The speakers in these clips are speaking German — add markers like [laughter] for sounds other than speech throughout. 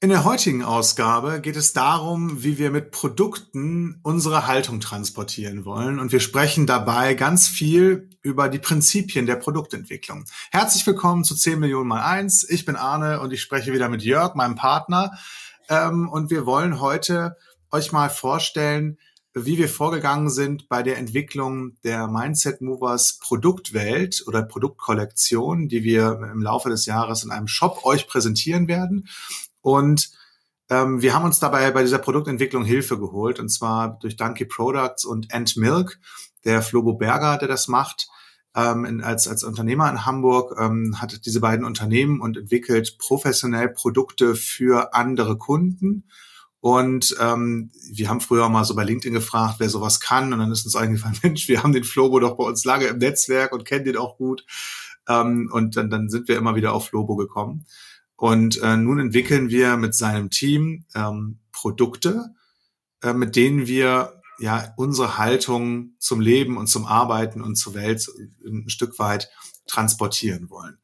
In der heutigen Ausgabe geht es darum, wie wir mit Produkten unsere Haltung transportieren wollen. Und wir sprechen dabei ganz viel über die Prinzipien der Produktentwicklung. Herzlich willkommen zu 10 Millionen mal eins. Ich bin Arne und ich spreche wieder mit Jörg, meinem Partner. Ähm, und wir wollen heute euch mal vorstellen, wie wir vorgegangen sind bei der Entwicklung der Mindset Movers Produktwelt oder Produktkollektion, die wir im Laufe des Jahres in einem Shop euch präsentieren werden. Und ähm, wir haben uns dabei bei dieser Produktentwicklung Hilfe geholt, und zwar durch Donkey Products und Ant Milk, der Flobo Berger, der das macht. Ähm, in, als, als Unternehmer in Hamburg ähm, hat diese beiden Unternehmen und entwickelt professionell Produkte für andere Kunden. Und ähm, wir haben früher mal so bei LinkedIn gefragt, wer sowas kann. Und dann ist uns eingefallen, [laughs] Mensch, wir haben den Flobo doch bei uns lange im Netzwerk und kennen den auch gut. Ähm, und dann, dann sind wir immer wieder auf Flobo gekommen. Und äh, nun entwickeln wir mit seinem Team ähm, Produkte, äh, mit denen wir ja unsere Haltung zum Leben und zum Arbeiten und zur Welt ein Stück weit transportieren wollen.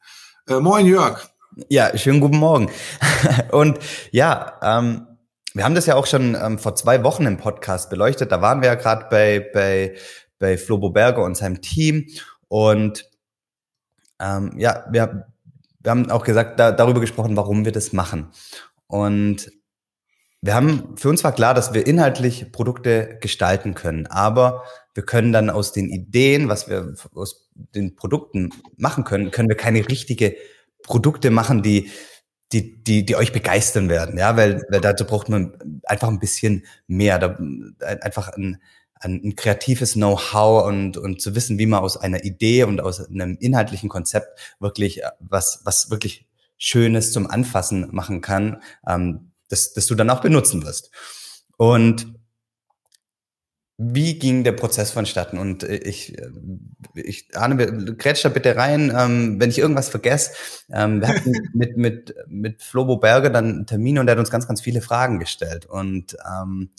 Äh, moin Jörg. Ja, schönen guten Morgen. [laughs] und ja, ähm, wir haben das ja auch schon ähm, vor zwei Wochen im Podcast beleuchtet. Da waren wir ja gerade bei, bei, bei Flobo Berger und seinem Team. Und ähm, ja, wir wir haben auch gesagt, da, darüber gesprochen, warum wir das machen. Und wir haben, für uns war klar, dass wir inhaltlich Produkte gestalten können, aber wir können dann aus den Ideen, was wir aus den Produkten machen können, können wir keine richtige Produkte machen, die, die, die, die euch begeistern werden, ja, weil, weil dazu braucht man einfach ein bisschen mehr, da, einfach ein, ein, kreatives Know-how und, und zu wissen, wie man aus einer Idee und aus einem inhaltlichen Konzept wirklich äh, was, was wirklich Schönes zum Anfassen machen kann, ähm, das, das du dann auch benutzen wirst. Und wie ging der Prozess vonstatten? Und äh, ich, äh, ich Arne, grätsch da bitte rein, ähm, wenn ich irgendwas vergesse. Ähm, wir hatten [laughs] mit, mit, mit Flobo Berger dann einen Termin und der hat uns ganz, ganz viele Fragen gestellt. Und ähm,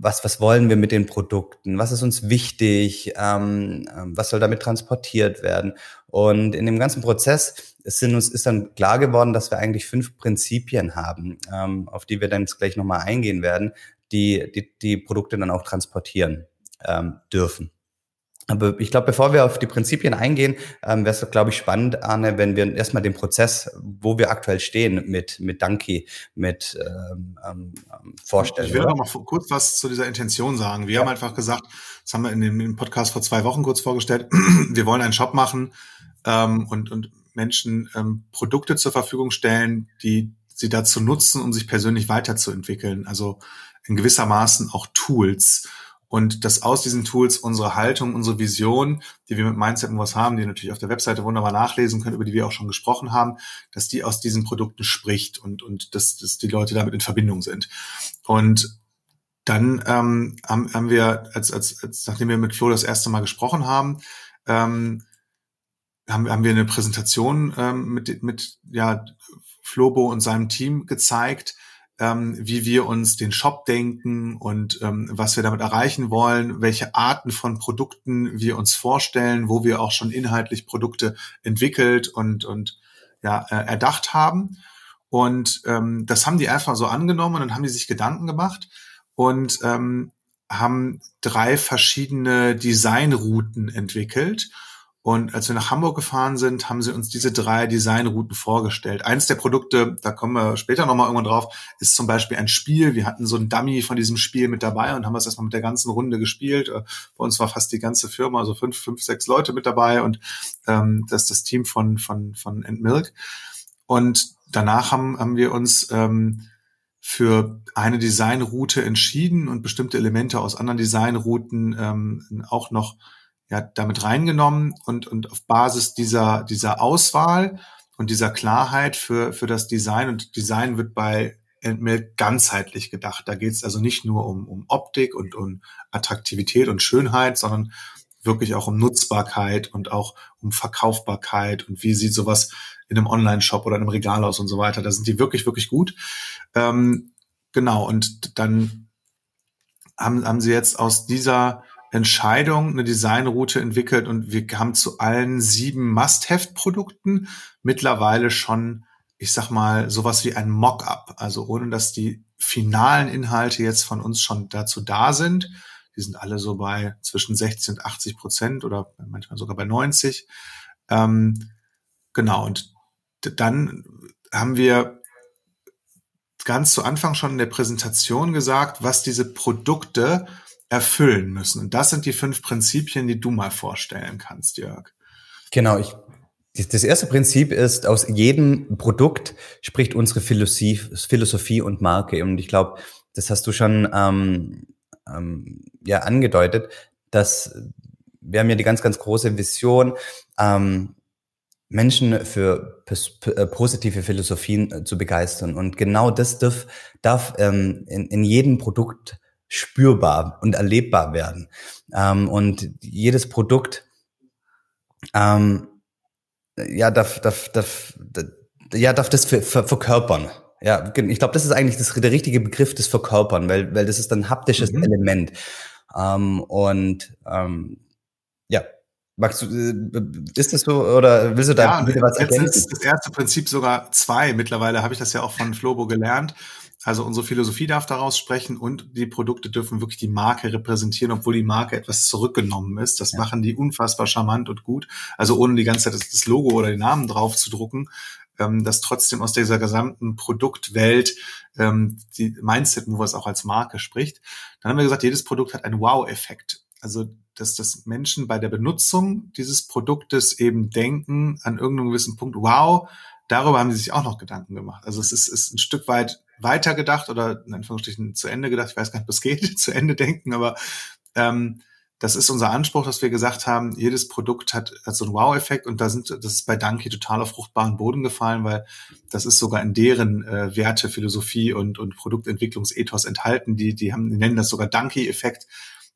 was, was wollen wir mit den Produkten, was ist uns wichtig, ähm, ähm, was soll damit transportiert werden. Und in dem ganzen Prozess ist, uns, ist dann klar geworden, dass wir eigentlich fünf Prinzipien haben, ähm, auf die wir dann jetzt gleich nochmal eingehen werden, die, die die Produkte dann auch transportieren ähm, dürfen. Aber ich glaube, bevor wir auf die Prinzipien eingehen, ähm, wäre es, glaube ich, spannend, Arne, wenn wir erstmal den Prozess, wo wir aktuell stehen, mit, mit Danki, mit ähm, ähm, vorstellen. Ich will noch mal kurz was zu dieser Intention sagen. Wir ja. haben einfach gesagt, das haben wir in dem, im Podcast vor zwei Wochen kurz vorgestellt, [clears throat] wir wollen einen Shop machen ähm, und, und Menschen ähm, Produkte zur Verfügung stellen, die sie dazu nutzen, um sich persönlich weiterzuentwickeln. Also in gewissermaßen auch Tools und dass aus diesen Tools unsere Haltung, unsere Vision, die wir mit Mindset und was haben, die natürlich auf der Webseite wunderbar nachlesen können, über die wir auch schon gesprochen haben, dass die aus diesen Produkten spricht und, und dass, dass die Leute damit in Verbindung sind. Und dann ähm, haben, haben wir, als, als, als nachdem wir mit Flo das erste Mal gesprochen haben, ähm, haben, haben wir eine Präsentation ähm, mit, mit ja, Flobo und seinem Team gezeigt, ähm, wie wir uns den Shop denken und ähm, was wir damit erreichen wollen, welche Arten von Produkten wir uns vorstellen, wo wir auch schon inhaltlich Produkte entwickelt und, und ja, äh, erdacht haben. Und ähm, das haben die einfach so angenommen und dann haben die sich Gedanken gemacht und ähm, haben drei verschiedene Designrouten entwickelt und als wir nach Hamburg gefahren sind, haben sie uns diese drei Designrouten vorgestellt. Eins der Produkte, da kommen wir später nochmal irgendwann drauf, ist zum Beispiel ein Spiel. Wir hatten so ein Dummy von diesem Spiel mit dabei und haben das erstmal mit der ganzen Runde gespielt. Äh, bei uns war fast die ganze Firma, also fünf, fünf, sechs Leute mit dabei und ähm, das ist das Team von, von, von Milk. Und danach haben, haben wir uns ähm, für eine Designroute entschieden und bestimmte Elemente aus anderen Designrouten ähm, auch noch ja, damit reingenommen und, und auf Basis dieser, dieser Auswahl und dieser Klarheit für, für das Design und Design wird bei Endmail ganzheitlich gedacht. Da geht es also nicht nur um, um Optik und um Attraktivität und Schönheit, sondern wirklich auch um Nutzbarkeit und auch um Verkaufbarkeit und wie sieht sowas in einem Online-Shop oder in einem Regal aus und so weiter. Da sind die wirklich, wirklich gut. Ähm, genau, und dann haben, haben sie jetzt aus dieser Entscheidung eine Designroute entwickelt und wir haben zu allen sieben Must-Have-Produkten mittlerweile schon, ich sag mal, sowas wie ein Mock-up, also ohne dass die finalen Inhalte jetzt von uns schon dazu da sind. Die sind alle so bei zwischen 60 und 80 Prozent oder manchmal sogar bei 90. Ähm, genau, und dann haben wir ganz zu Anfang schon in der Präsentation gesagt, was diese Produkte erfüllen müssen. Und das sind die fünf Prinzipien, die du mal vorstellen kannst, Jörg. Genau, ich das erste Prinzip ist, aus jedem Produkt spricht unsere Philosophie, Philosophie und Marke. Und ich glaube, das hast du schon ähm, ähm, ja angedeutet, dass wir haben ja die ganz, ganz große Vision, ähm, Menschen für äh, positive Philosophien äh, zu begeistern. Und genau das darf, darf ähm, in, in jedem Produkt spürbar und erlebbar werden. Ähm, und jedes Produkt ähm, ja, darf, darf, darf, ja, darf das ver, ver, verkörpern. Ja, ich glaube, das ist eigentlich das, der richtige Begriff des Verkörpern, weil, weil das ist ein haptisches mhm. Element. Ähm, und ähm, ja, Magst du, äh, ist das so oder willst du da ja, bitte was ergänzen? Das erste Prinzip sogar zwei. Mittlerweile habe ich das ja auch von Flobo gelernt. Also unsere Philosophie darf daraus sprechen und die Produkte dürfen wirklich die Marke repräsentieren, obwohl die Marke etwas zurückgenommen ist. Das ja. machen die unfassbar charmant und gut. Also ohne die ganze Zeit das Logo oder den Namen drauf zu drucken, ähm, dass trotzdem aus dieser gesamten Produktwelt ähm, die Mindset Movers auch als Marke spricht. Dann haben wir gesagt, jedes Produkt hat einen Wow-Effekt. Also dass das Menschen bei der Benutzung dieses Produktes eben denken an irgendeinem gewissen Punkt, wow, darüber haben sie sich auch noch Gedanken gemacht. Also es ist, ist ein Stück weit weiter gedacht oder in Anführungsstrichen zu Ende gedacht. Ich weiß gar nicht, es geht, [laughs] zu Ende denken, aber ähm, das ist unser Anspruch, dass wir gesagt haben, jedes Produkt hat, hat so einen Wow-Effekt und da sind, das ist bei Danke total auf fruchtbaren Boden gefallen, weil das ist sogar in deren äh, Werte, Philosophie und, und Produktentwicklungsethos enthalten. Die, die haben, die nennen das sogar Danke-Effekt,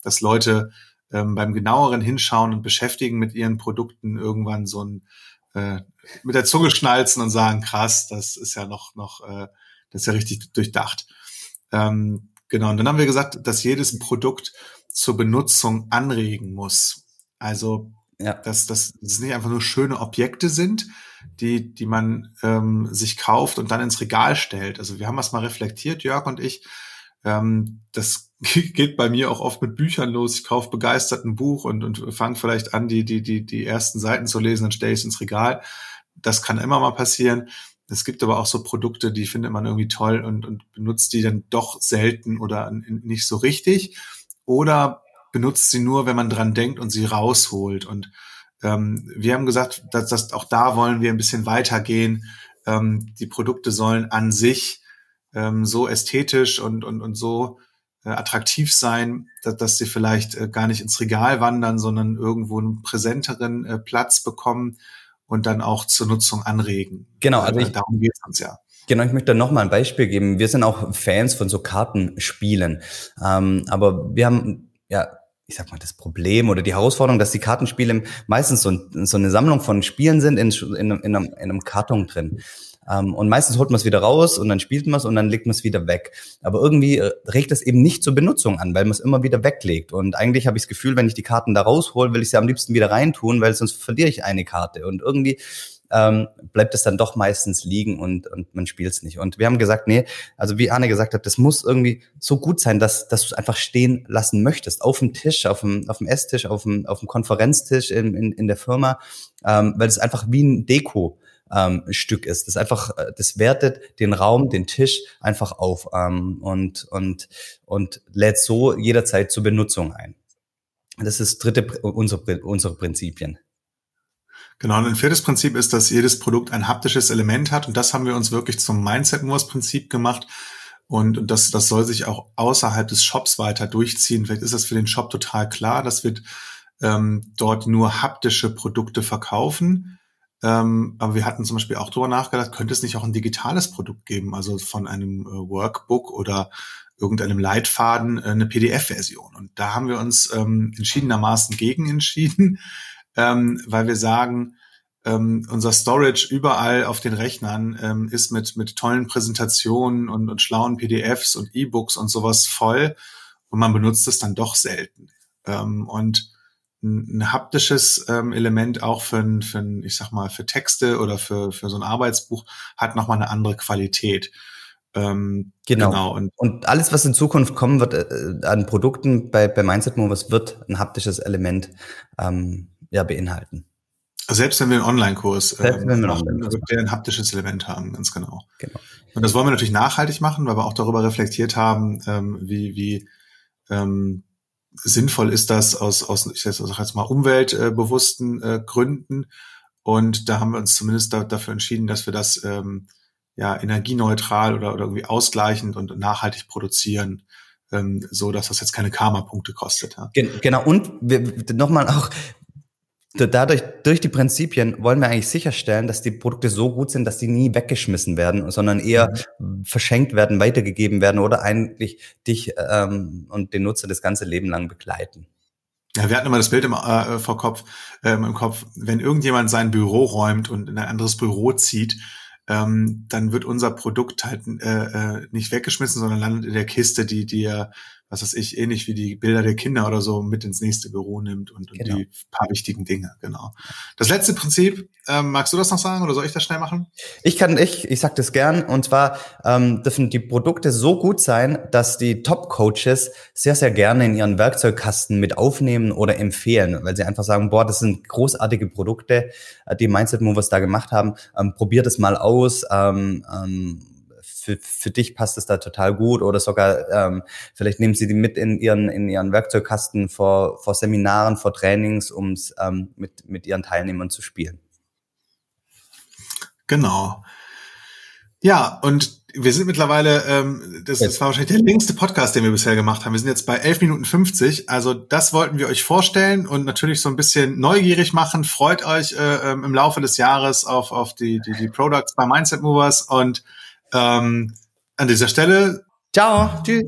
dass Leute ähm, beim genaueren Hinschauen und Beschäftigen mit ihren Produkten irgendwann so ein äh, mit der Zunge schnalzen und sagen, krass, das ist ja noch, noch, äh, das ist ja richtig durchdacht. Ähm, genau, und dann haben wir gesagt, dass jedes Produkt zur Benutzung anregen muss. Also, ja. dass, dass es nicht einfach nur schöne Objekte sind, die, die man ähm, sich kauft und dann ins Regal stellt. Also wir haben das mal reflektiert, Jörg und ich. Ähm, das [laughs] geht bei mir auch oft mit Büchern los. Ich kaufe begeistert ein Buch und, und fange vielleicht an, die, die, die, die ersten Seiten zu lesen, dann stelle ich es ins Regal. Das kann immer mal passieren. Es gibt aber auch so Produkte, die findet man irgendwie toll und, und benutzt die dann doch selten oder nicht so richtig. Oder benutzt sie nur, wenn man dran denkt und sie rausholt. Und ähm, wir haben gesagt, dass, dass auch da wollen wir ein bisschen weitergehen. Ähm, die Produkte sollen an sich ähm, so ästhetisch und, und, und so äh, attraktiv sein, dass, dass sie vielleicht äh, gar nicht ins Regal wandern, sondern irgendwo einen präsenteren äh, Platz bekommen und dann auch zur Nutzung anregen. Genau, also ich, darum geht es uns ja. Genau, ich möchte noch mal ein Beispiel geben. Wir sind auch Fans von so Kartenspielen, ähm, aber wir haben ja ich sag mal, das Problem oder die Herausforderung, dass die Kartenspiele meistens so, so eine Sammlung von Spielen sind in, in, in, einem, in einem Karton drin. Ähm, und meistens holt man es wieder raus und dann spielt man es und dann legt man es wieder weg. Aber irgendwie äh, regt es eben nicht zur Benutzung an, weil man es immer wieder weglegt. Und eigentlich habe ich das Gefühl, wenn ich die Karten da raushole, will ich sie am liebsten wieder reintun, weil sonst verliere ich eine Karte. Und irgendwie ähm, bleibt es dann doch meistens liegen und, und man spielt es nicht. Und wir haben gesagt, nee, also wie Arne gesagt hat, das muss irgendwie so gut sein, dass, dass du es einfach stehen lassen möchtest. Auf dem Tisch, auf dem, auf dem Esstisch, auf dem, auf dem Konferenztisch in, in, in der Firma, ähm, weil es einfach wie ein Deko ähm, Stück ist. Das einfach, äh, das wertet den Raum, den Tisch einfach auf ähm, und, und, und lädt so jederzeit zur Benutzung ein. Das ist dritte unsere, unsere Prinzipien. Genau, und ein viertes Prinzip ist, dass jedes Produkt ein haptisches Element hat und das haben wir uns wirklich zum Mindset Moors Prinzip gemacht. Und das, das soll sich auch außerhalb des Shops weiter durchziehen. Vielleicht ist das für den Shop total klar, dass wir ähm, dort nur haptische Produkte verkaufen. Ähm, aber wir hatten zum Beispiel auch darüber nachgedacht, könnte es nicht auch ein digitales Produkt geben, also von einem äh, Workbook oder irgendeinem Leitfaden äh, eine PDF-Version. Und da haben wir uns ähm, entschiedenermaßen gegen entschieden, [laughs] ähm, weil wir sagen, ähm, unser Storage überall auf den Rechnern ähm, ist mit, mit tollen Präsentationen und, und schlauen PDFs und E-Books und sowas voll und man benutzt es dann doch selten. Ähm, und ein, haptisches ähm, Element auch für, ein, für ein, ich sag mal, für Texte oder für, für so ein Arbeitsbuch hat nochmal eine andere Qualität. Ähm, genau. genau. Und, und, alles, was in Zukunft kommen wird äh, an Produkten bei, bei Mindset Movers, wird ein haptisches Element ähm, ja, beinhalten. Selbst wenn wir einen Online-Kurs ähm, machen, wird der ein haptisches Element haben, ganz genau. genau. Und das wollen wir natürlich nachhaltig machen, weil wir auch darüber reflektiert haben, ähm, wie, wie ähm, sinnvoll ist das aus, aus ich sag jetzt mal, umweltbewussten äh, Gründen. Und da haben wir uns zumindest da, dafür entschieden, dass wir das ähm, ja energieneutral oder, oder irgendwie ausgleichend und nachhaltig produzieren, ähm, so dass das jetzt keine Karma-Punkte kostet. Ja. Genau, und nochmal auch, dadurch, durch die Prinzipien wollen wir eigentlich sicherstellen, dass die Produkte so gut sind, dass die nie weggeschmissen werden, sondern eher mhm. verschenkt werden, weitergegeben werden oder eigentlich dich ähm, und den Nutzer das ganze Leben lang begleiten. Ja, wir hatten immer das Bild im, äh, vor Kopf, ähm, im Kopf, wenn irgendjemand sein Büro räumt und in ein anderes Büro zieht, ähm, dann wird unser Produkt halt äh, äh, nicht weggeschmissen, sondern landet in der Kiste, die dir was weiß ich, ähnlich wie die Bilder der Kinder oder so mit ins nächste Büro nimmt und, und genau. die paar wichtigen Dinge, genau. Das letzte Prinzip, ähm, magst du das noch sagen oder soll ich das schnell machen? Ich kann, ich, ich sag das gern und zwar ähm, dürfen die Produkte so gut sein, dass die Top-Coaches sehr, sehr gerne in ihren Werkzeugkasten mit aufnehmen oder empfehlen, weil sie einfach sagen, boah, das sind großartige Produkte, äh, die Mindset Movers da gemacht haben, ähm, probier das mal aus, ähm, ähm, für, für dich passt es da total gut oder sogar ähm, vielleicht nehmen sie die mit in ihren in ihren Werkzeugkasten vor vor Seminaren, vor Trainings, um es ähm, mit mit ihren Teilnehmern zu spielen. Genau. Ja, und wir sind mittlerweile, ähm, das, das war wahrscheinlich der längste Podcast, den wir bisher gemacht haben. Wir sind jetzt bei 11 Minuten 50. Also das wollten wir euch vorstellen und natürlich so ein bisschen neugierig machen. Freut euch äh, ähm, im Laufe des Jahres auf, auf die, die, die Products bei Mindset Movers und ähm, an dieser Stelle. Ciao. Tschüss.